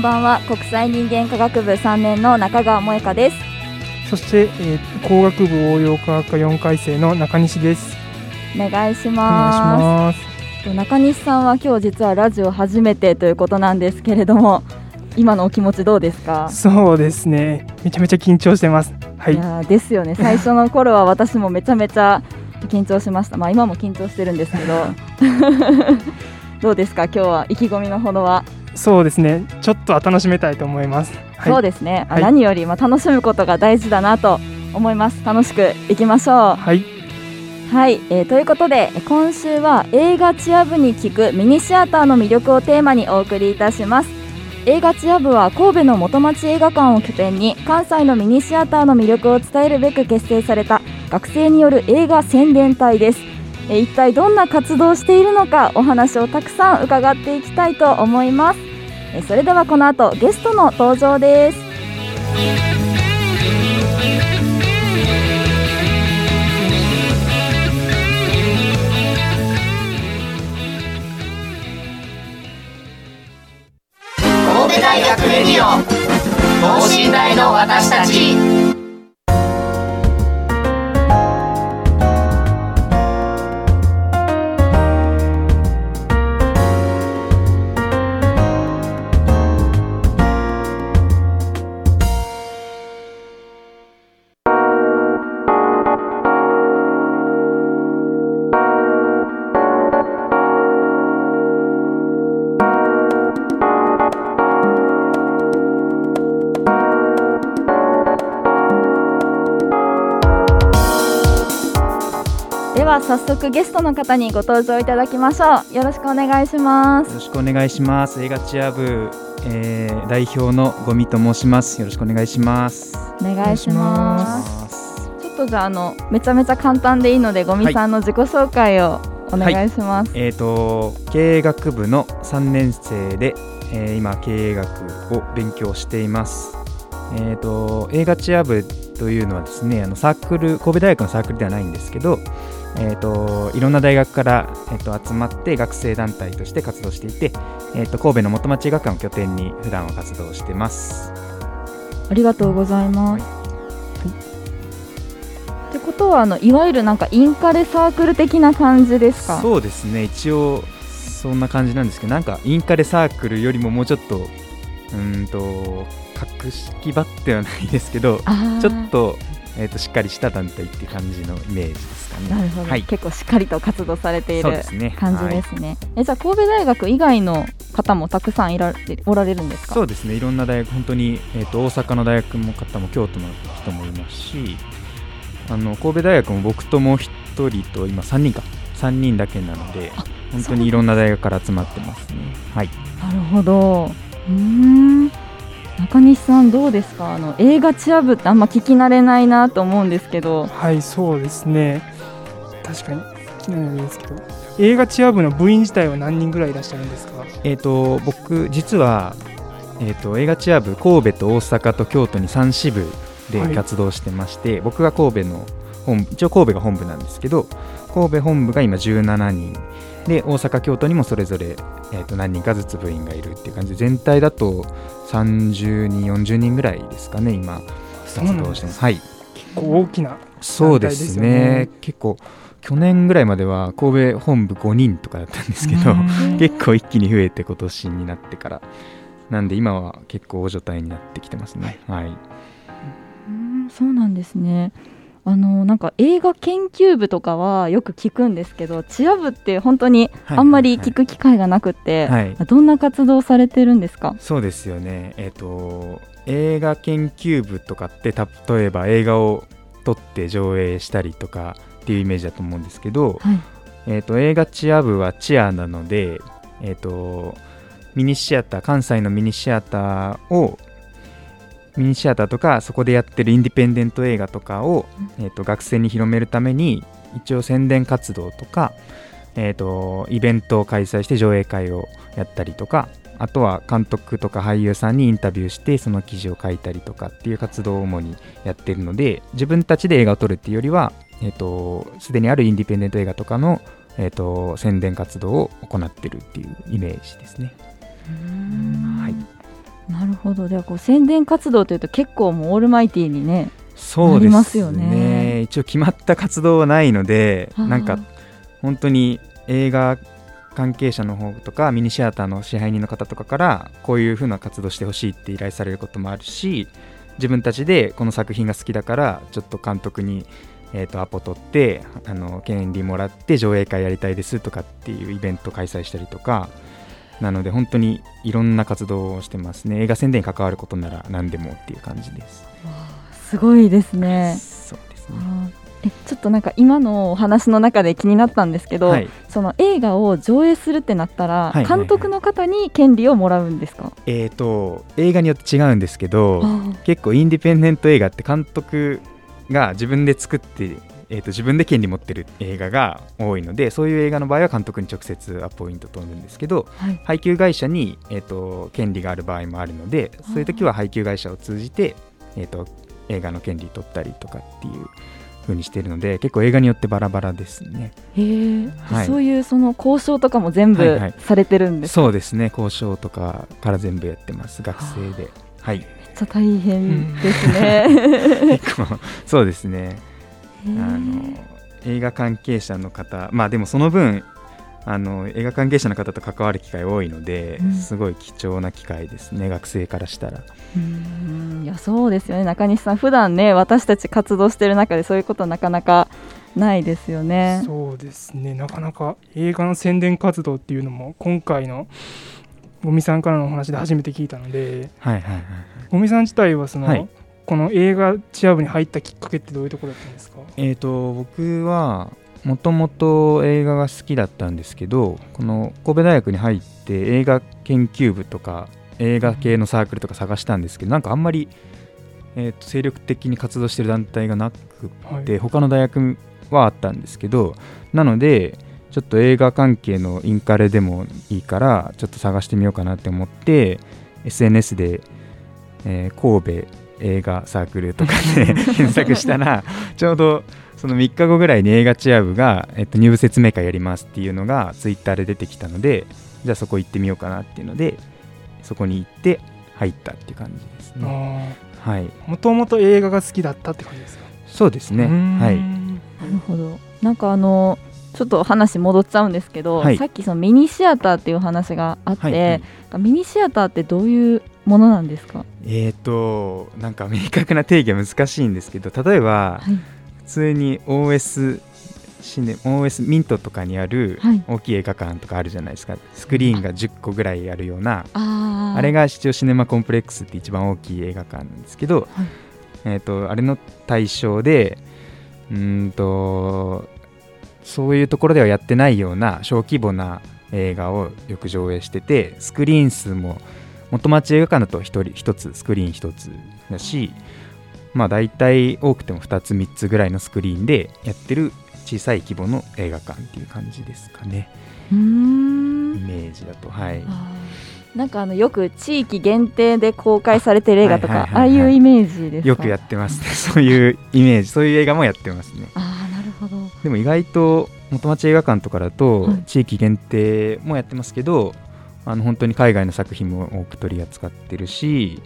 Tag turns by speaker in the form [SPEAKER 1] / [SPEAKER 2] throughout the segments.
[SPEAKER 1] んこんばんは。国際人間科学部3年の中川萌香です。
[SPEAKER 2] そして、えー、工学部応用科学科4回生の中西です。
[SPEAKER 1] お願いします。中西さんは今日実はラジオ初めてということなんですけれども今のお気持ちどうですか？
[SPEAKER 2] そうですね。めちゃめちゃ緊張してます。はい。
[SPEAKER 1] いですよね。最初の頃は私もめちゃめちゃ緊張しました。まあ今も緊張してるんですけど。どうですか？今日は意気込みのほどは
[SPEAKER 2] そうですね。ちょっとは楽しめたいと思います、
[SPEAKER 1] はい、そうですね、はい、何よりまあ楽しむことが大事だなと思います。楽しくいきましょう。
[SPEAKER 2] はい。
[SPEAKER 1] はい、えー、ということで今週は映画チア部に聞くミニシアターの魅力をテーマにお送りいたします。映画チア部は神戸の元町映画館を拠点に関西のミニシアターの魅力を伝えるべく結成された学生による映画宣伝隊です。え一体どんな活動をしているのかお話をたくさん伺っていきたいと思います。えそれではこの後ゲストの登場です。
[SPEAKER 3] 神戸大学レディオ等身大の私たち。
[SPEAKER 1] 早速ゲストの方にご登場いただきましょう。よろしくお願いします。
[SPEAKER 4] よろしくお願いします。映画チア部、えー、代表のゴミと申します。よろしくお願いします。
[SPEAKER 1] お願いします。ちょっとじゃああのめちゃめちゃ簡単でいいのでゴミさんの自己紹介をお願いします、
[SPEAKER 4] はい、えっ、ー、と経営学部の3年生で、えー、今経営学を勉強しています。えっ、ー、と映画チア部というのはですねあのサークル神戸大学のサークルではないんですけどえーと、いろんな大学から、えーと、集まって学生団体として活動していて、えーと、神戸の元町映画館を拠点に普段は活動してます。
[SPEAKER 1] ありがとうございます、はい、ってことはあのいわゆるなんかインカレサークル的な感じですか？
[SPEAKER 4] そうですね。一応そんな感じなんですけどなんかインカレサークルよりももうちょっとうんと格式ばってはないですけどちょっと,、えーとしっかりした団体って感じのイメージです
[SPEAKER 1] なるほど、はい、結構しっかりと活動されている感じですね。すね。はい、えじゃあ神戸大学以外の方もたくさんいらおられるんですか？
[SPEAKER 4] そうですね。いろんな大学本当に、えーと、大阪の大学の方も京都の人もいますしあの神戸大学も僕ともう1人と今3人か。3人だけなので本当にいろんな大学から集まってますね。はい、
[SPEAKER 1] なるほど。うん中西さんどうですか？あの映画チア部ってあんま聞き慣れないなと思うんですけど。
[SPEAKER 2] はいそうですね。確かに気になるんですけど。映画チア部の部員自体は何人ぐらいいらっしゃるんですか？
[SPEAKER 4] えっ、ー、と僕実は、えーと、映画チア部神戸と大阪と京都に3支部で活動してまして、はい、僕が神戸の本一応神戸が本部なんですけど神戸本部が今17人。で大阪京都にもそれぞれ、えー、と何人かずつ部員がいるっていう感じで全体だと30人40人ぐらいですかね今活動してます。はい。
[SPEAKER 2] 結構大きな、ね、
[SPEAKER 4] そうですね。結構去年ぐらいまでは神戸本部5人とかだったんですけど 結構一気に増えて今年になってから。なんで今は結構大所帯になってきてますね。はい、
[SPEAKER 1] そうなんですねあのなんか映画研究部とかはよく聞くんですけどチア部って本当にあんまり聞く機会がなくて、
[SPEAKER 4] はい。
[SPEAKER 1] どんな活動されてるんですか？
[SPEAKER 4] そうですよね。えっ、と映画研究部とかって例えば映画を撮って上映したりとかっていうイメージだと思うんですけど、
[SPEAKER 1] はい。
[SPEAKER 4] えー、と映画チア部はチアなので、えー、とミニシアター関西のミニシアターをミニシアターとかそこでやってるインディペンデント映画とかを、えー、と学生に広めるために一応宣伝活動とか、えー、とイベントを開催して上映会をやったりとかあとは監督とか俳優さんにインタビューしてその記事を書いたりとかっていう活動を主にやってるので自分たちで映画を撮るっていうよりはえー、とすでにあるインディペンデント映画とかの、えー、と宣伝活動を行ってるっていうイメージですね。はい、
[SPEAKER 1] なるほど。ではこう宣伝活動というと結構もうオールマイティーにね
[SPEAKER 4] そうで
[SPEAKER 1] すすよね。
[SPEAKER 4] 一応決まった活動はないので
[SPEAKER 1] はあ
[SPEAKER 4] なんか本当に映画関係者の方とかミニシアターの支配人の方とかからこういう風な活動してほしいって依頼されることもあるし自分たちでこの作品が好きだからちょっと監督にえー、とアポ取ってあの権利もらって上映会やりたいですとかっていうイベント開催したりとかなので本当にいろんな活動をしてますね。映画宣伝に関わることなら何でもっていう感じです。
[SPEAKER 1] すごいですね。
[SPEAKER 4] そうですね。
[SPEAKER 1] えちょっとなんか今のお話の中で気になったんですけど、
[SPEAKER 4] はい。
[SPEAKER 1] その映画を上映するってなったら、監督の方に権利をもらうんですか、
[SPEAKER 4] えー、と映画によって違うんですけど
[SPEAKER 1] あ
[SPEAKER 4] 結構インディペンデント映画って監督が自分で作って、えー、と自分で権利持ってる映画が多いのでそういう映画の場合は監督に直接アポイント取るんですけど
[SPEAKER 1] はい。
[SPEAKER 4] 配給会社に、えー、と権利がある場合もあるのでそういう時は配給会社を通じて、えー、と映画の権利取ったりとかっていう風にしてるので結構映画によってバラバラですね。
[SPEAKER 1] へえ、
[SPEAKER 4] はい。
[SPEAKER 1] そういうその交渉とかも全部
[SPEAKER 4] はいはい。
[SPEAKER 1] されてるんですか、
[SPEAKER 4] そうですね。交渉とかから全部やってます。学生で。はい。
[SPEAKER 1] めっちゃ大変ですね。
[SPEAKER 4] そうですねあの映画関係者の方まあでもその分あの映画関係者の方と関わる機会多いので、
[SPEAKER 1] うん。
[SPEAKER 4] すごい貴重な機会ですね学生からしたら。
[SPEAKER 1] うん。いやそうですよね。中西さん普段ね私たち活動してる中でそういうことなかなかないですよね。
[SPEAKER 2] そうですね。なかなか映画の宣伝活動っていうのも今回のゴミさんからのお話で初めて聞いたので
[SPEAKER 4] はいはいはい
[SPEAKER 2] ゴミさん自体はその、
[SPEAKER 4] はい
[SPEAKER 2] この映画チア部に入ったきっかけってどういうところだったんですか？
[SPEAKER 4] えー、と僕はもともと映画が好きだったんですけどこの神戸大学に入って映画研究部とか映画系のサークルとか探したんですけどなんかあんまり、えー、と精力的に活動してる団体がなく
[SPEAKER 2] はい。
[SPEAKER 4] で他の大学はあったんですけどなのでちょっと映画関係のインカレでもいいからちょっと探してみようかなって思って SNS で、えー神戸映画サークルとかで検索したら ちょうどその3日後ぐらいに映画チア部が、えっと、入部説明会やりますっていうのがツイッターで出てきたのでじゃあそこ行ってみようかなっていうのでそこに行って入ったっていう感じですね。はい、
[SPEAKER 2] もともと映画が好きだったって感じですか？
[SPEAKER 4] そうですね。はい。
[SPEAKER 1] なるほど。なんかあのちょっと話戻っちゃうんですけど、
[SPEAKER 4] はい。
[SPEAKER 1] さっきそのミニシアターっていう話があって、
[SPEAKER 4] はいはい
[SPEAKER 1] ミニシアターってどういうものなんですか、
[SPEAKER 4] えーとなんか明確な定義は難しいんですけど例えば
[SPEAKER 1] はい。
[SPEAKER 4] 普通に OS シネ OS ミントとかにある
[SPEAKER 1] はい。
[SPEAKER 4] 大きい映画館とかあるじゃないですか。スクリーンが10個ぐらいあるような
[SPEAKER 1] あ
[SPEAKER 4] れが一応シネマコンプレックスって一番大きい映画館なんですけど、
[SPEAKER 1] はい。
[SPEAKER 4] えー、とあれの対象でうーんとそういうところではやってないような小規模な映画をよく上映しててスクリーン数も元町映画館だと1人1つスクリーン1つだしまあ大体多くても2つ3つぐらいのスクリーンでやってる小さい規模の映画館っていう感じですかね。イ
[SPEAKER 1] ん。
[SPEAKER 4] メージだとはい。
[SPEAKER 1] なんかあのよく地域限定で公開されてる映画とか、
[SPEAKER 4] はいはいはいはい。
[SPEAKER 1] ああいうイメージですか？
[SPEAKER 4] よくやってますね。そういうイメージ。そういう映画もやってますね。
[SPEAKER 1] ああなるほど。
[SPEAKER 4] でも意外と元町映画館とかだと
[SPEAKER 1] はい。
[SPEAKER 4] 地域限定もやってますけど、あの本当に海外の作品も多く取り扱ってるし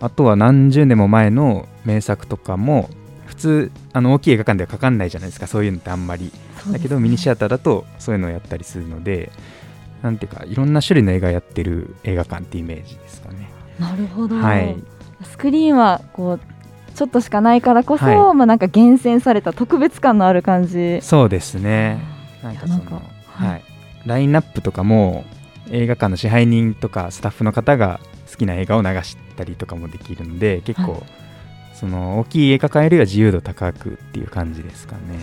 [SPEAKER 4] あとは何十年も前の名作とかも普通あの大きい映画館ではかかんないじゃないですかそういうのってあんまり、だけどミニシアターだとそういうのをやったりするのでなんていうかいろんな種類の映画やってる映画館ってイメージですかね。
[SPEAKER 1] なるほど、
[SPEAKER 4] はい。
[SPEAKER 1] スクリーンはこうちょっとしかないからこそ、
[SPEAKER 4] はい。
[SPEAKER 1] まあなんか厳選された特別感のある感じ。
[SPEAKER 4] そうですね。なんかその
[SPEAKER 1] はい、
[SPEAKER 4] ラインナップとかも映画館の支配人とかスタッフの方が好きな映画を流したりとかもできるので結構、
[SPEAKER 1] はい
[SPEAKER 4] その大きい映画館よりは自由度高くっていう感じですかね。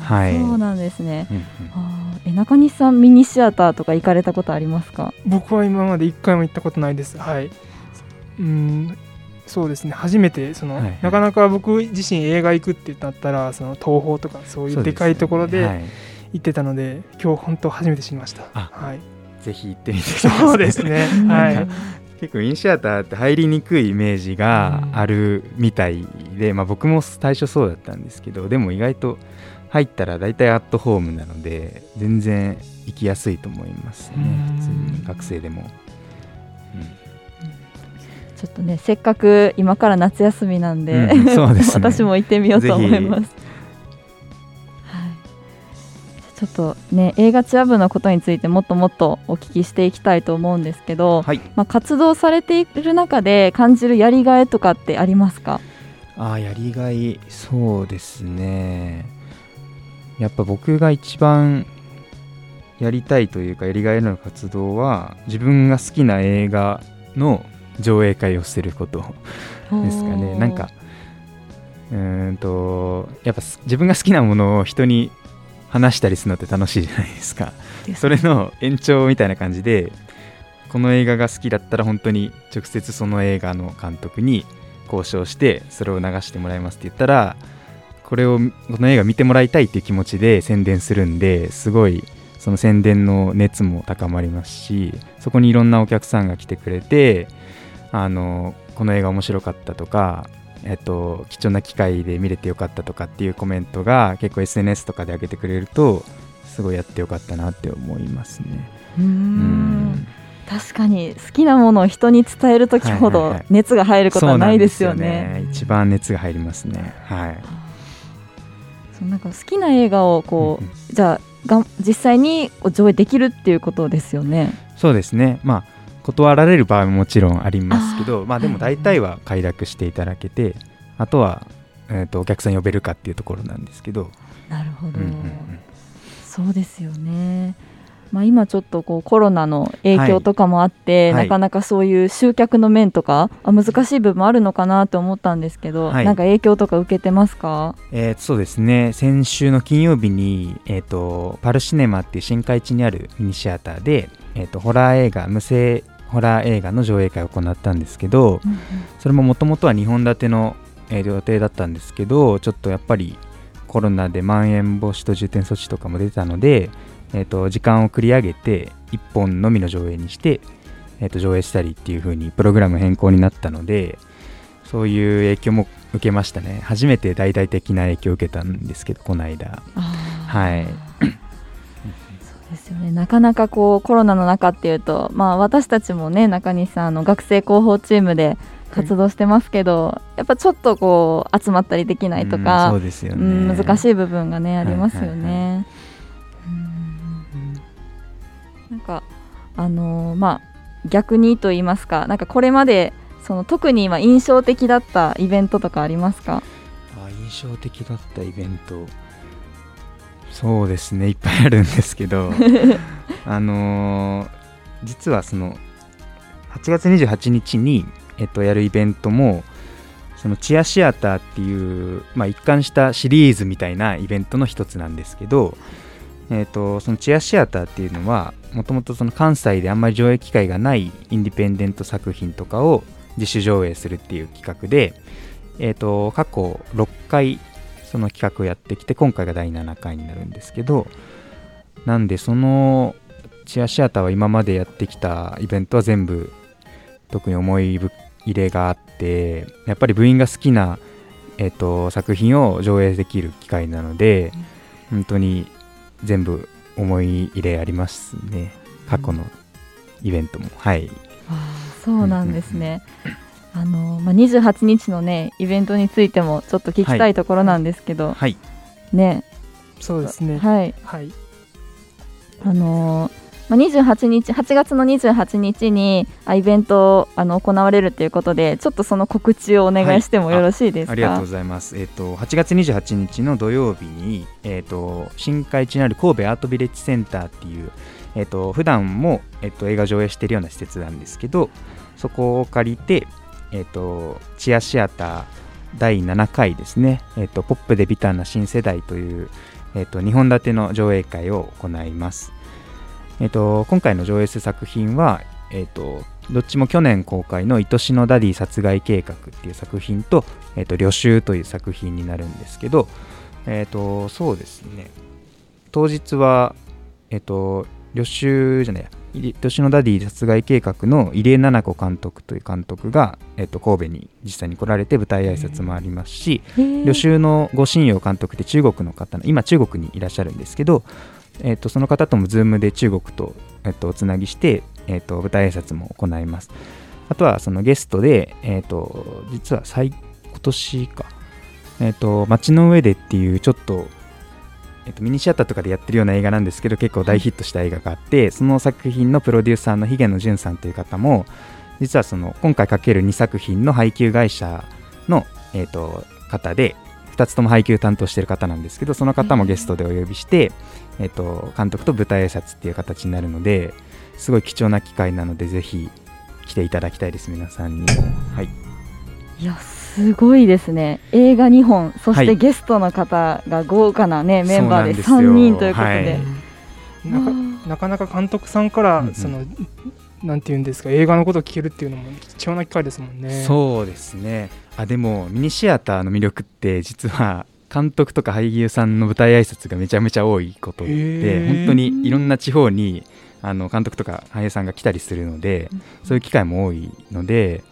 [SPEAKER 4] はい。
[SPEAKER 1] そうなんですね。
[SPEAKER 4] うんうん。
[SPEAKER 1] あーえ中西さんミニシアターとか行かれたことありますか？
[SPEAKER 2] 僕は今まで一回も行ったことないです。はい。うんそうですね。初めてその、
[SPEAKER 4] はいはい。
[SPEAKER 2] なかなか僕自身映画行くってなったらその東宝とかそういうでかいところで
[SPEAKER 4] はい。
[SPEAKER 2] 行ってたので今日本当初めて知りました。
[SPEAKER 4] あ
[SPEAKER 2] はい
[SPEAKER 4] ぜひ行ってみてください。
[SPEAKER 2] そうですね。はい。
[SPEAKER 4] 結構インシアターって入りにくいイメージがあるみたいで、まあ、僕も最初そうだったんですけどでも意外と入ったら大体アットホームなので全然行きやすいと思いますね。
[SPEAKER 2] うん。
[SPEAKER 4] 普通に学生でも、
[SPEAKER 1] ちょっとねせっかく今から夏休みなんで、
[SPEAKER 4] うんそうですね。
[SPEAKER 1] 私も行ってみようと思います。はい、ちょっとね映画チア部のことについてもっともっとお聞きしていきたいと思うんですけど、
[SPEAKER 4] はい。
[SPEAKER 1] まあ、活動されている中で感じるやりがいとかってありますか？
[SPEAKER 4] ああやりがいそうですね。やっぱ僕が一番やりたいというかやりがいの活動は自分が好きな映画の上映会をすることですかね。なんかうーんとやっぱす自分が好きなものを人に話したりするのって楽しいじゃないですか。それの延長みたいな感じでこの映画が好きだったら本当に直接その映画の監督に交渉してそれを流してもらいますって言ったらこれをこの映画見てもらいたいっていう気持ちで宣伝するんですごいその宣伝の熱も高まりますしそこにいろんなお客さんが来てくれてあのこの映画面白かったとか、えっと、貴重な機会で見れてよかったとかっていうコメントが結構 SNS とかで上げてくれるとすごいやってよかったなって思いますね。
[SPEAKER 1] うーん
[SPEAKER 4] うん
[SPEAKER 1] 確かに好きなものを人に伝える時ほど熱が入ることはないですよね。
[SPEAKER 4] 一番熱が入りますね。はい。
[SPEAKER 1] そうなんか好きな映画をこう、じゃあが実際に上映できるっていうことですよね。
[SPEAKER 4] そうですね。まあ断られる場合ももちろんありますけど、まあでも大体は快諾していただけて、あとはえっ、とお客さん呼べるかっていうところなんですけど、
[SPEAKER 1] なるほど、
[SPEAKER 4] うんうんうん。
[SPEAKER 1] そうですよね。まあ、今ちょっとこうコロナの影響とかもあって、
[SPEAKER 4] はい。
[SPEAKER 1] なかなかそういう集客の面とかあ難しい部分あるのかなと思ったんですけど、
[SPEAKER 4] はい。
[SPEAKER 1] なんか影響とか受けてますか？
[SPEAKER 4] えーそうですね。先週の金曜日に、えー、とパルシネマっていう新海地にあるミニシアターで、えー、とホラー映画無声ホラー映画の上映会を行ったんですけどそれももともとは2本立ての、えー予定だったんですけどちょっとやっぱりコロナでまん延防止等重点措置とかも出てたので、えー、と時間を繰り上げて1本のみの上映にして、えー、と上映したりっていう風にプログラム変更になったのでそういう影響も受けましたね。初めて大々的な影響を受けたんですけどこの間。はい
[SPEAKER 1] ですよね。なかなかこうコロナの中っていうと、まあ、私たちもね中西さんあの学生広報チームで活動してますけど、やっぱちょっとこう集まったりできないと
[SPEAKER 4] うん
[SPEAKER 1] か、
[SPEAKER 4] そうですよ
[SPEAKER 1] うん
[SPEAKER 4] ね
[SPEAKER 1] 難しい部分がねありますよ
[SPEAKER 4] はいはい
[SPEAKER 1] ね。うん。なんかあのーまあ逆にと言いますかなんかこれまでその特に今印象的だったイベントとかありますか？
[SPEAKER 4] あ印象的だったイベントそうですね。いっぱいあるんですけど あのー実はその8月28日に、えっと、やるイベントもそのチアシアターっていう、まあ、一貫したシリーズみたいなイベントの一つなんですけど、えっと、そのチアシアターっていうのはもともとその関西であんまり上映機会がないインディペンデント作品とかを自主上映するっていう企画で、えー、と過去6回その企画をやってきて今回が第7回になるんですけどなんでそのチアシアターは今までやってきたイベントは全部特に思い入れがあってやっぱり部員が好きな、えー、と作品を上映できる機会なので本当に全部思い入れありますね。過去のイベントも。はい。
[SPEAKER 1] そうなんですね。あのまあ、28日のねイベントについてもちょっと聞きたいところなんですけど、
[SPEAKER 4] はい。
[SPEAKER 1] ね。
[SPEAKER 2] そうですね。
[SPEAKER 1] はい。
[SPEAKER 2] はい。
[SPEAKER 1] あのーまあ、28日8月の28日にあイベントあの行われるということでちょっとその告知をお願いしてもよろしいですか、
[SPEAKER 4] ありがとうございます。えっ、と8月28日の土曜日にえっ、と新海地にある神戸アートビレッジセンターっていうえっ、と普段もえっ、と映画上映しているような施設なんですけど、そこを借りてえっ、とチアシアター第7回ですね。えっ、とポップでビターな新世代というえっ、と2本立ての上映会を行います。えっ、と今回の上映する作品はえっ、とどっちも去年公開の「愛しのダディ殺害計画」っていう作品と「えー、と旅愁」という作品になるんですけど、えっ、とそうですね当日はえっ、と旅愁じゃないやい愛しのダディ殺害計画のイリエナナコ監督という監督が、えっと神戸に実際に来られて舞台挨拶もありますし、旅愁の呉沁遥監督って中国の方の今中国にいらっしゃるんですけど、えっとその方ともズームで中国と、えっとおつなぎして、えっと舞台挨拶も行います。あとはそのゲストで、えっと実は最今年か、えっと街の上でっていうちょっとえっと、ミニシアターとかでやってるような映画なんですけど結構大ヒットした映画があってその作品のプロデューサーの髭野淳さんという方も実はその今回かける2作品の配給会社の、えっと方で2つとも配給担当してる方なんですけどその方もゲストでお呼びして、えっと監督と舞台挨拶っていう形になるのですごい貴重な機会なのでぜひ来ていただきたいです皆さんに。はい
[SPEAKER 1] すごいですね。映画2本そして
[SPEAKER 4] はい。
[SPEAKER 1] ゲストの方が豪華な、ねメンバーで
[SPEAKER 4] そうなんですよ。
[SPEAKER 1] 3人ということで、
[SPEAKER 4] はい。
[SPEAKER 2] なかなかなか監督さんから、
[SPEAKER 4] うんうん。
[SPEAKER 2] そのなんていうんですか映画のことを聞けるっていうのも貴重な機会ですもんね。
[SPEAKER 4] そうですね。あでもミニシアターの魅力って実は監督とか俳優さんの舞台挨拶がめちゃめちゃ多いこと
[SPEAKER 2] へ
[SPEAKER 4] で
[SPEAKER 2] ー。
[SPEAKER 4] 本当にいろんな地方にあの監督とか俳優さんが来たりするのでそういう機会も多いので、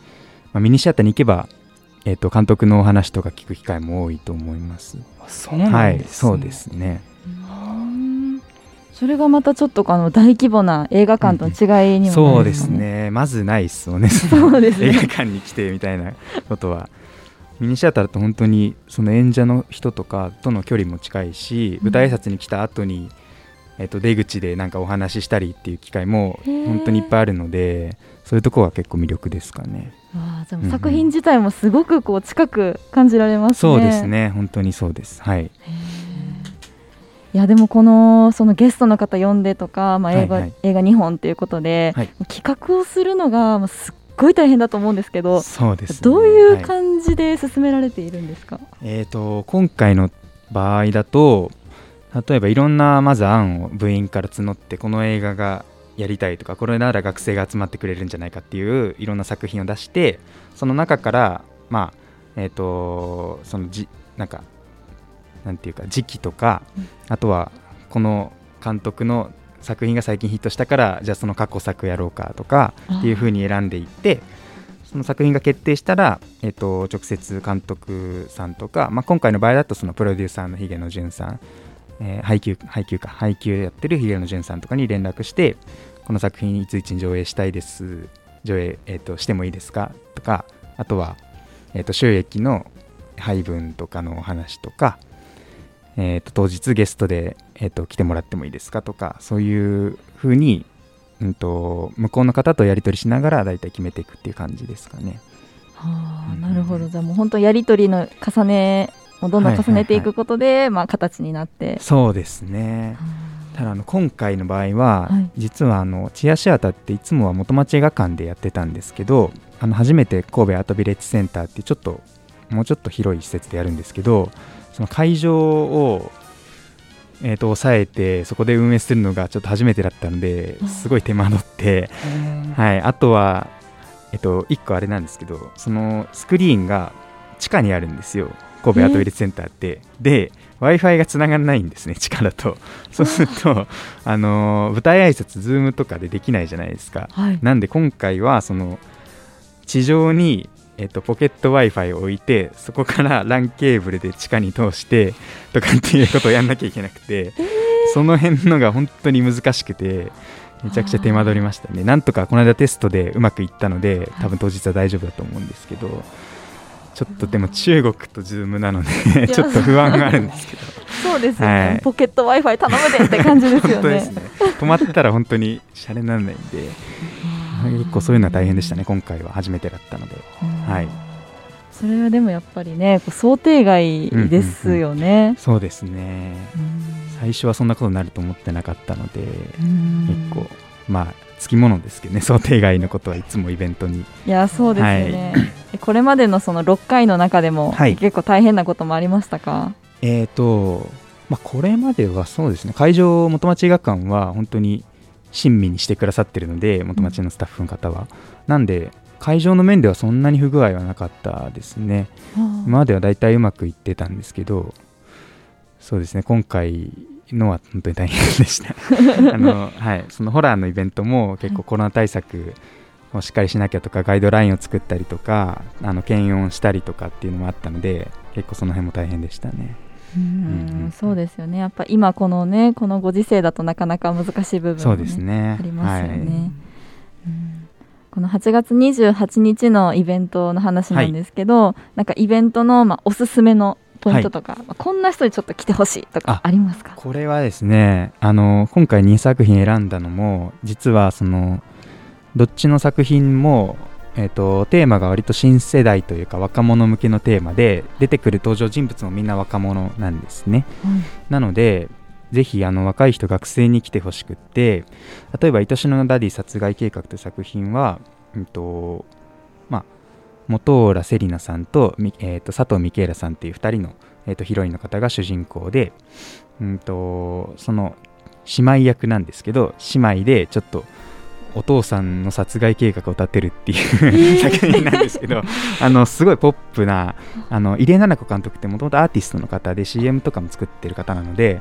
[SPEAKER 4] まあ、ミニシアターに行けば、えっと監督のお話とか聞く機会も多いと思います。
[SPEAKER 2] あそうなん
[SPEAKER 4] はい、
[SPEAKER 2] です、ね。
[SPEAKER 4] そうですね。
[SPEAKER 1] うん。それがまたちょっとあの大規模な映画館との違いにもな
[SPEAKER 4] そうですね。まずないっすよね。
[SPEAKER 1] そうですね。
[SPEAKER 4] 映画館に来てみたいなことは。ミニシアターだと本当にその演者の人とかとの距離も近いし、
[SPEAKER 1] うん。
[SPEAKER 4] 舞台挨拶に来た後にえっと出口でなんかお話ししたりっていう機会も本当にいっぱいあるのでそういうところは結構魅力ですかね
[SPEAKER 1] わあじゃあ
[SPEAKER 4] うんうん
[SPEAKER 1] 作品自体もすごくこう近く感じられますね。
[SPEAKER 4] そうですね。本当にそうです。はい。
[SPEAKER 1] いやでもこのそのゲストの方呼んでとか、まあ、映画
[SPEAKER 4] はいはい。
[SPEAKER 1] 映画2本ということで、
[SPEAKER 4] はい。
[SPEAKER 1] 企画をするのがすっごい大変だと思うんですけど
[SPEAKER 4] そうですね。
[SPEAKER 1] どういう
[SPEAKER 4] はい
[SPEAKER 1] 感じで進められているんですか、
[SPEAKER 4] えー、と今回の場合だと例えばいろんなまず案を部員から募ってこの映画がやりたいとかこれなら学生が集まってくれるんじゃないかっていういろんな作品を出してその中からまあえっ、とそのじなんかなんていうか時期とか、
[SPEAKER 1] うん。
[SPEAKER 4] あとはこの監督の作品が最近ヒットしたからじゃあその過去作やろうかとかっていう風に選んでいってその作品が決定したら、えっと直接監督さんとか、まあ、今回の場合だとそのプロデューサーの髭野淳さん、えー配給配給か配給やってる髭野淳さんとかに連絡してこの作品いついつに上映したいです。上映、えっとしてもいいですか？とかあとは、えっと収益の配分とかのお話とか、えっと当日ゲストで、えっと来てもらってもいいですか？とかそういう風にうん、と向こうの方とやり取りしながら大体決めていくっていう感じですかね。
[SPEAKER 1] はあ
[SPEAKER 4] うん。
[SPEAKER 1] なるほど。じゃあもう本当やり取りの重ねをどんどん重ねていくことで、まあ、形になって。
[SPEAKER 4] そうですねただあの今回の場合は、
[SPEAKER 1] はい。
[SPEAKER 4] 実はあのチアシアターっていつもは元町映画館でやってたんですけどあの初めて神戸アートビレッジセンターってちょっともうちょっと広い施設でやるんですけどその会場を、えー、と抑えてそこで運営するのがちょっと初めてだったのですごい手間取って、
[SPEAKER 2] うん
[SPEAKER 4] はい、あとは、えっと、1個あれなんですけどそのスクリーンが地下にあるんですよ。神戸アートビレッジセンターって、で w i f i がつながらないんですね地下だと。そうするとあのー舞台挨拶ズームとかでできないじゃないですか。
[SPEAKER 1] はい、
[SPEAKER 4] なんで今回はその地上に、えっと、ポケット Wi-Fi を置いてそこから LAN ケーブルで地下に通してとかっていうことをやんなきゃいけなくて、その辺のが本当に難しくてめちゃくちゃ手間取りましたね。なんとかこの間テストでうまくいったので多分当日は大丈夫だと思うんですけどちょっとでも中国とズームなのでちょっと不安があるんですけど。
[SPEAKER 1] そうですよね、
[SPEAKER 4] はい。
[SPEAKER 1] ポケット Wi-Fi 頼むでって感じですよね。
[SPEAKER 4] ね。止まったら本当にシャレにならないんで。結構そういうのは大変でしたね今回は。初めてだったので。はい。
[SPEAKER 1] それはでもやっぱりね想定外ですよね、
[SPEAKER 4] そうですね。最初はそんなことになると思ってなかったので結構まあつきものですけどね。想定外のことはいつもイベントに。
[SPEAKER 1] いやそうですよね、えこれまでのその6回の中でも、
[SPEAKER 4] はい。
[SPEAKER 1] 結構大変なこともありましたか？
[SPEAKER 4] えーと、まあ、これまではそうですね。会場元町映画館は本当に親身にしてくださってるので元町のスタッフの方は、なんで会場の面ではそんなに不具合はなかったですね。今までは大体うまくいってたんですけどそうですね。今回のは本当に大変でした。あの、はい、そのホラーのイベントも結構コロナ対策をしっかりしなきゃとかガイドラインを作ったりとかあの検温したりとかっていうのもあったので結構その辺も大変でしたね。
[SPEAKER 1] うん
[SPEAKER 4] うんうん
[SPEAKER 1] そうですよね。やっぱ今このねこのご時世だとなかなか難しい部分も、
[SPEAKER 4] そうですね。
[SPEAKER 1] ありますよね、
[SPEAKER 4] はい。
[SPEAKER 1] うん。この8月28日のイベントの話なんですけど、なんかイベントの、まあ、おすすめのポイントとか、まあこんな人にちょっと来てほしいとか
[SPEAKER 4] あ
[SPEAKER 1] ありますか？
[SPEAKER 4] これはですねあの今回2作品選んだのも実はそのどっちの作品も、えー、とテーマが割と新世代というか若者向けのテーマで出てくる登場人物もみんな若者なんですね。なのでぜひあの若い人学生に来てほしくって例えば「愛しのダディ殺害計画」という作品は、うんとまあ、モトーラ世理奈さんと,み、えー、と佐藤ミケーラさんっていう2人の、えー、とヒロインの方が主人公で、うん、とその姉妹役なんですけど姉妹でちょっとお父さんの殺害計画を立てるっていう、作品なんですけどあのすごいポップなあの入江奈々子監督ってもともとアーティストの方で CM とかも作ってる方なので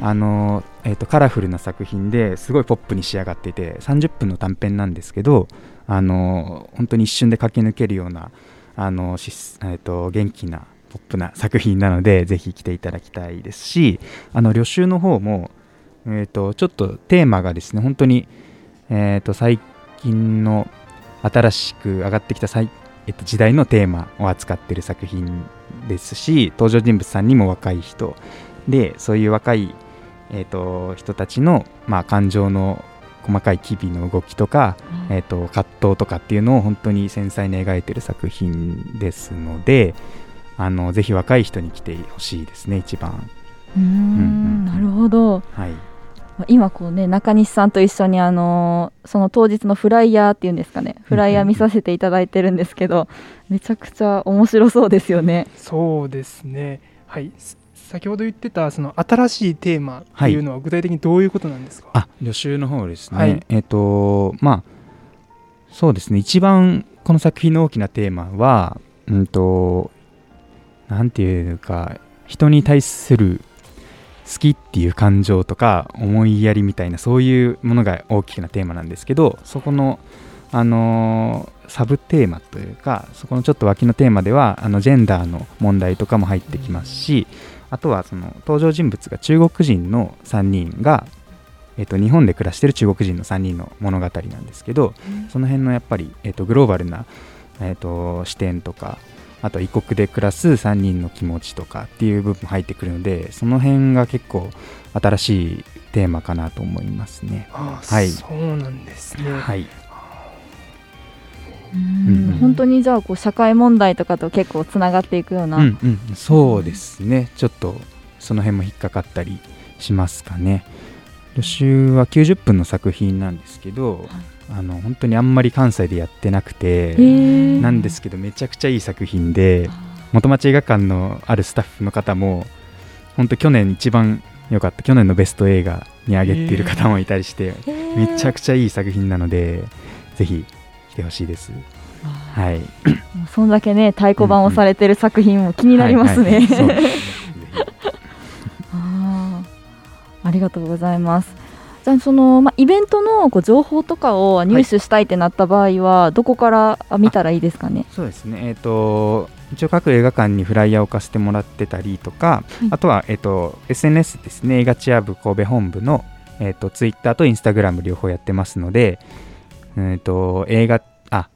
[SPEAKER 4] あの、えー、とカラフルな作品ですごいポップに仕上がっていて30分の短編なんですけどあの本当に一瞬で駆け抜けるようなあのし、えー、と元気なポップな作品なのでぜひ来ていただきたいですしあの旅集の方も、えー、とちょっとテーマがですね本当に、えー、と最近の新しく上がってきた最、えっと、時代のテーマを扱っている作品ですし登場人物さんにも若い人。でそういう若い、えー、と人たちの、まあ、感情の細かい機微の動きとか、えー、と葛藤とかっていうのを本当に繊細に描いてる作品ですのであのぜひ若い人に来てほしいですね一番。
[SPEAKER 1] うーん
[SPEAKER 4] うん
[SPEAKER 1] なるほど。
[SPEAKER 4] はい。
[SPEAKER 1] まあ今こうね中西さんと一緒にあのーその当日のフライヤーっていうんですかねフライヤー見させていただいてるんですけどめちゃくちゃ面白そうですよね。
[SPEAKER 2] そうですね。はい。す先ほど言ってたその新しいテーマっていうのは具体的にどういうことなんですか、
[SPEAKER 4] あ旅集の方ですね、
[SPEAKER 2] はい。
[SPEAKER 4] えっ、とまあそうですね。一番この作品の大きなテーマはうんとなんていうか人に対する好きっていう感情とか思いやりみたいなそういうものが大きなテーマなんですけどそこのあのーサブテーマというかそこのちょっと脇のテーマではあのジェンダーの問題とかも入ってきますしあとはその登場人物が中国人の3人が、えっと日本で暮らしてる中国人の3人の物語なんですけど、その辺のやっぱり、えっとグローバルな、えっと視点とかあと異国で暮らす3人の気持ちとかっていう部分入ってくるのでその辺が結構新しいテーマかなと思いますね。
[SPEAKER 2] ああ
[SPEAKER 4] はい。
[SPEAKER 2] そうなんですね、
[SPEAKER 4] はい、
[SPEAKER 1] うん。
[SPEAKER 4] うん
[SPEAKER 1] 本当にじゃあこう社会問題とかと結構つながっていくような、
[SPEAKER 4] うんうん、そうですね。ちょっとその辺も引っかかったりしますかね。予習は90分の作品なんですけど、あの本当にあんまり関西でやってなくて、なんですけどめちゃくちゃいい作品で元町映画館のあるスタッフの方も本当去年一番良かった去年のベスト映画に挙げている方もいたりして、めちゃくちゃいい作品なのでぜひ来てほしいです。はい、
[SPEAKER 1] もうそんだけね太鼓判をされてる作品も気になりますね。ありがとうございます。じゃあその、まあ、イベントのこう情報とかを入手したいってなった場合は、どこからあ見たらいいですかね？
[SPEAKER 4] ひそうですね。えっ、と一応各映画館にフライヤーを貸してもらってたりとか、
[SPEAKER 1] い。
[SPEAKER 4] あとは、えっと SNS ですね。映画チア部神戸本部の、えっとツイッターとインスタグラム両方やってますので、えっと映画あ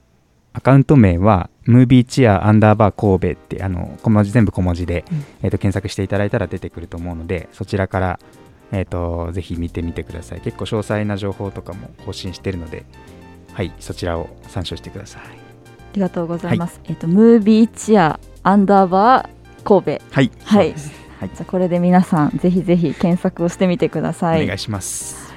[SPEAKER 4] アカウント名はムービーチアアンダーバー神戸ってあの小文字全部小文字で、
[SPEAKER 2] うん。
[SPEAKER 4] えー、と検索していただいたら出てくると思うのでそちらから、えー、とぜひ見てみてください。結構詳細な情報とかも更新してるのではいそちらを参照してください。
[SPEAKER 1] ありがとうございます。えっ、と movie cheer アンダーバー神戸。
[SPEAKER 4] はい
[SPEAKER 1] はい。
[SPEAKER 4] はい。
[SPEAKER 1] じゃあこれで皆さんぜひぜひ検索をしてみてください。
[SPEAKER 4] お願いします。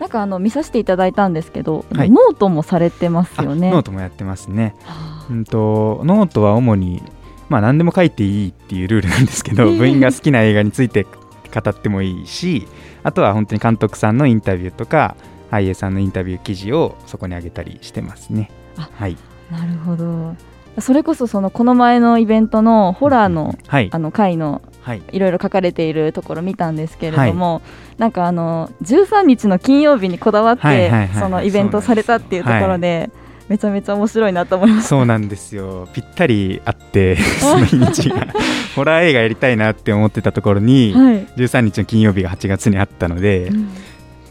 [SPEAKER 1] なんかあの見させていただいたんですけど、
[SPEAKER 4] はい。
[SPEAKER 1] ノートもされてますよね。
[SPEAKER 4] あノートもやってますね。
[SPEAKER 1] は
[SPEAKER 4] うんとノートは主にまあ何でも書いていいっていうルールなんですけど、
[SPEAKER 1] ええ
[SPEAKER 4] 部員が好きな映画について語ってもいいしあとは本当に監督さんのインタビューとか俳優さんのインタビュー記事をそこに上げたりしてますね。
[SPEAKER 1] あ
[SPEAKER 4] はい。
[SPEAKER 1] あなるほど。それこそそのこの前のイベントのホラーの
[SPEAKER 4] はい。
[SPEAKER 1] あの回の
[SPEAKER 4] はい。
[SPEAKER 1] いろいろ書かれているところ見たんですけれども、なんかあの13日の金曜日にこだわっ
[SPEAKER 4] はいはいはい
[SPEAKER 1] てそのイベントされたっていうところでめちゃめちゃ面白いなと思います。
[SPEAKER 4] そうなんですよ。ぴったりあって その日にち。がホラー映画やりたいなって思ってたところに、
[SPEAKER 1] はい。
[SPEAKER 4] 13日の金曜日が8月にあったので、
[SPEAKER 1] うん。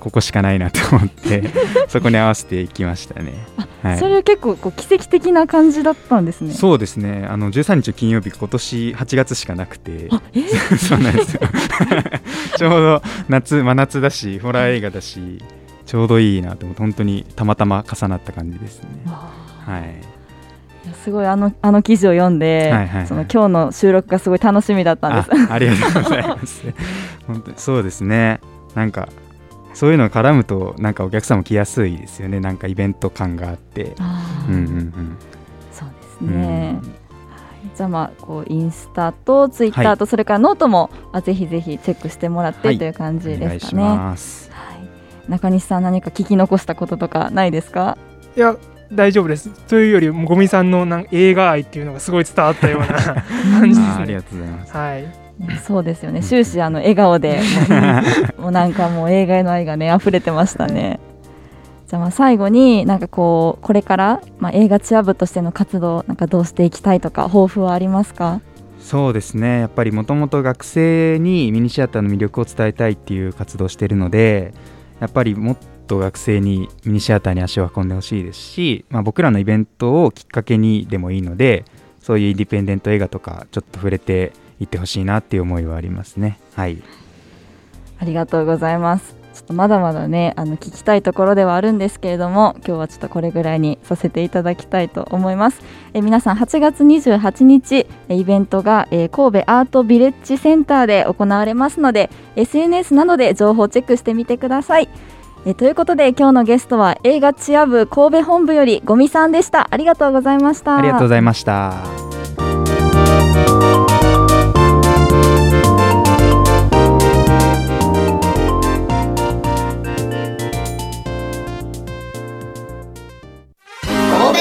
[SPEAKER 4] ここしかないなと思って そこに合わせていきましたね、はい。
[SPEAKER 1] それは結構こう奇跡的な感じだったんですね。
[SPEAKER 4] そうですね。あの13日の金曜日今年8月しかなくて。そうなんですよ。ちょうど夏真夏だしホラー映画だしちょうどいいなと思って本当にたまたま重なった感じですね。はい。
[SPEAKER 1] すごいあのあの記事を読んで、
[SPEAKER 4] はいはいはい。
[SPEAKER 1] その今日の収録がすごい楽しみだったんです。
[SPEAKER 4] あありがとうございます。本当にそうですね。なんかそういうのが絡むとなんかお客さんも来やすいですよね。なんかイベント感があって。うんうんうん。
[SPEAKER 1] そうです
[SPEAKER 4] うん。
[SPEAKER 1] ね。じゃあまあこうインスタとツイッターとそれからノートも、あぜひぜひチェックしてもらって、
[SPEAKER 4] はい。
[SPEAKER 1] という感じ
[SPEAKER 4] お願いし
[SPEAKER 1] ですかね。
[SPEAKER 4] ます。
[SPEAKER 1] はい、中西さん何か聞き残したこととかないですか？
[SPEAKER 2] いや大丈夫ですというよりもゴミさんのなん映画愛っていうのがすごい伝わったような 感じですね
[SPEAKER 4] ありがとうございます
[SPEAKER 2] はい
[SPEAKER 1] そうですよね。終始あの笑顔でもう もうなんかもう映画への愛がね溢れてましたね。じゃあまあ最後になんかこうこれからまあ映画チア部としての活動なんかどうしていきたいとか抱負はありますか？
[SPEAKER 4] そうですねやっぱりもともと学生にミニシアターの魅力を伝えたいっていう活動をしているのでやっぱりもっと学生にミニシアターに足を運んでほしいですし、まあ、僕らのイベントをきっかけにでもいいのでそういうインディペンデント映画とかちょっと触れていってほしいなっていう思いはありますねはい
[SPEAKER 1] ありがとうございます。ちょっとまだまだねあの聞きたいところではあるんですけれども今日はちょっとこれぐらいにさせていただきたいと思います。え皆さん8月28日イベントが、え神戸アートビレッジセンターで行われますので SNS などで情報チェックしてみてください。えということで今日のゲストは映画チア部神戸本部よりゴミさんでした。ありがとうございました。
[SPEAKER 4] ありがとうございました。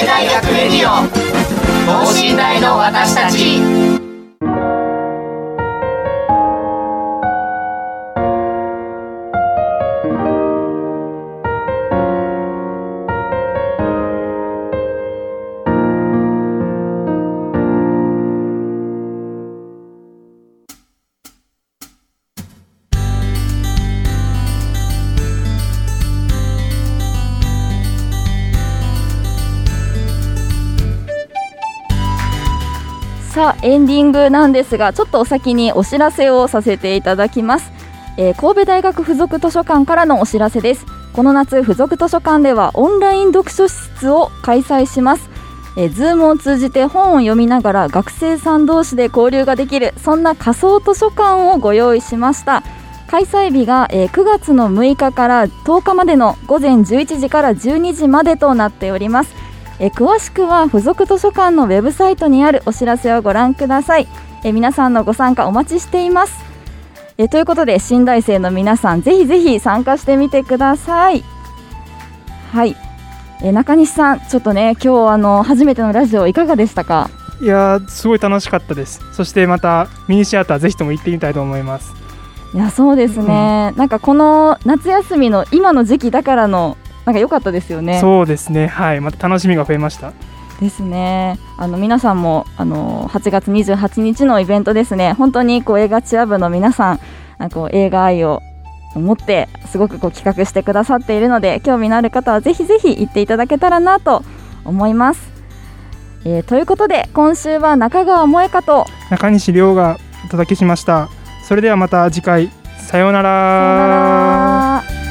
[SPEAKER 3] 大学レディオ等身大の私たち。
[SPEAKER 1] さあエンディングなんですがちょっとお先にお知らせをさせていただきます、えー神戸大学附属図書館からのお知らせです。この夏附属図書館ではオンライン読書室を開催します。えー、Zoom を通じて本を読みながら学生さん同士で交流ができるそんな仮想図書館をご用意しました。開催日が、えー9月の6日から10日までの午前11時から12時までとなっております。えー詳しくは附属図書館のウェブサイトにあるお知らせをご覧ください。えー皆さんのご参加お待ちしています。えーということで新大生の皆さんぜひぜひ参加してみてください。はい。えー中西さんちょっとね今日あの初めてのラジオいかがでしたか？
[SPEAKER 2] いやーすごい楽しかったです。そしてまたミニシアターぜひとも行ってみたいと思います。
[SPEAKER 1] いやそうですね、なんかこの夏休みの今の時期だからのなんか良かったですよね。
[SPEAKER 2] そうですね。はい。また楽しみが増えました。
[SPEAKER 1] ですね。あの皆さんもあの8月28日のイベントですね。本当にこう映画チア部の皆さんあこう映画愛を持ってすごくこう企画してくださっているので興味のある方はぜひぜひ行っていただけたらなと思います。えーということで今週は中川萌香と。
[SPEAKER 2] 中西亮がお届けしました。それではまた次回。さような
[SPEAKER 1] さようなら